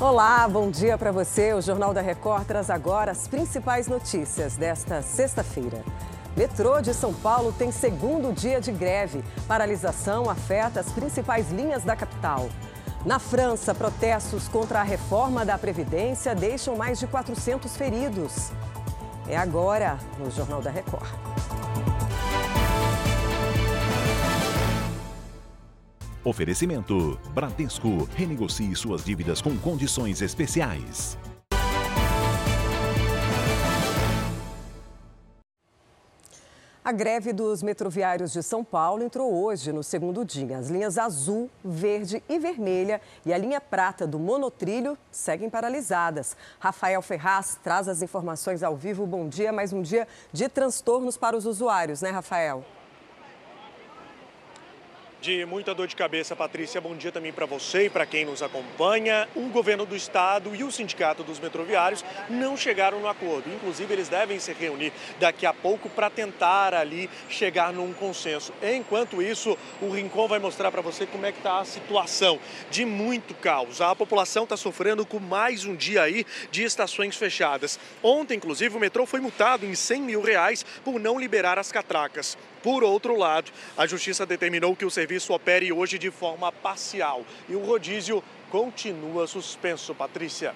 Olá, bom dia para você. O Jornal da Record traz agora as principais notícias desta sexta-feira. Metrô de São Paulo tem segundo dia de greve. Paralisação afeta as principais linhas da capital. Na França, protestos contra a reforma da Previdência deixam mais de 400 feridos. É agora no Jornal da Record. Oferecimento: Bradesco. Renegocie suas dívidas com condições especiais. A greve dos metroviários de São Paulo entrou hoje no segundo dia. As linhas azul, verde e vermelha e a linha prata do monotrilho seguem paralisadas. Rafael Ferraz traz as informações ao vivo. Bom dia, mais um dia de transtornos para os usuários, né, Rafael? De muita dor de cabeça, Patrícia. Bom dia também para você e para quem nos acompanha. O governo do estado e o sindicato dos metroviários não chegaram no acordo. Inclusive, eles devem se reunir daqui a pouco para tentar ali chegar num consenso. Enquanto isso, o Rincon vai mostrar para você como é que está a situação de muito caos. A população está sofrendo com mais um dia aí de estações fechadas. Ontem, inclusive, o metrô foi multado em 100 mil reais por não liberar as catracas. Por outro lado, a justiça determinou que o serviço opere hoje de forma parcial e o rodízio continua suspenso. Patrícia.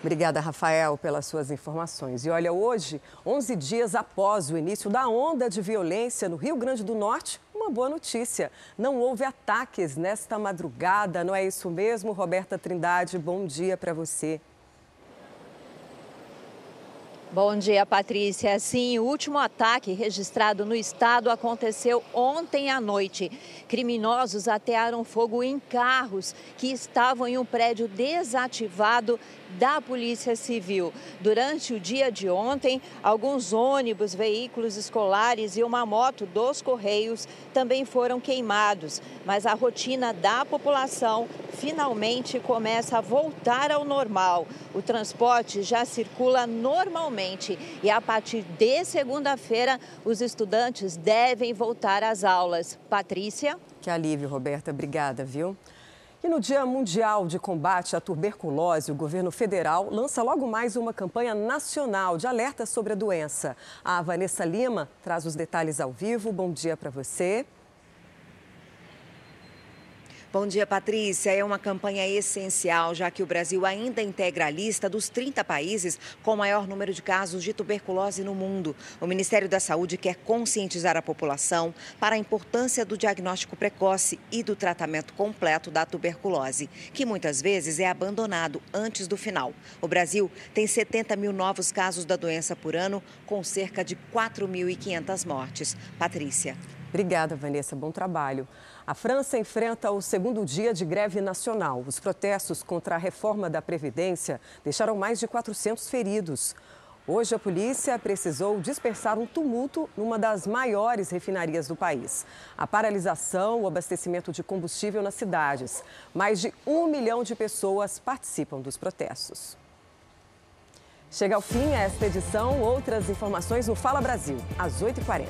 Obrigada, Rafael, pelas suas informações. E olha, hoje, 11 dias após o início da onda de violência no Rio Grande do Norte, uma boa notícia. Não houve ataques nesta madrugada, não é isso mesmo? Roberta Trindade, bom dia para você. Bom dia, Patrícia. Sim, o último ataque registrado no estado aconteceu ontem à noite. Criminosos atearam fogo em carros que estavam em um prédio desativado da Polícia Civil. Durante o dia de ontem, alguns ônibus, veículos escolares e uma moto dos Correios também foram queimados. Mas a rotina da população finalmente começa a voltar ao normal. O transporte já circula e a partir de segunda-feira os estudantes devem voltar às aulas. Patrícia? Que alívio, Roberta. Obrigada, viu? E no Dia Mundial de Combate à Tuberculose, o governo federal lança logo mais uma campanha nacional de alerta sobre a doença. A Vanessa Lima traz os detalhes ao vivo. Bom dia para você. Bom dia, Patrícia. É uma campanha essencial, já que o Brasil ainda integra a lista dos 30 países com maior número de casos de tuberculose no mundo. O Ministério da Saúde quer conscientizar a população para a importância do diagnóstico precoce e do tratamento completo da tuberculose, que muitas vezes é abandonado antes do final. O Brasil tem 70 mil novos casos da doença por ano, com cerca de 4.500 mortes. Patrícia. Obrigada, Vanessa. Bom trabalho. A França enfrenta o segundo dia de greve nacional. Os protestos contra a reforma da Previdência deixaram mais de 400 feridos. Hoje, a polícia precisou dispersar um tumulto numa das maiores refinarias do país. A paralisação, o abastecimento de combustível nas cidades. Mais de um milhão de pessoas participam dos protestos. Chega ao fim esta edição. Outras informações no Fala Brasil, às 8h40.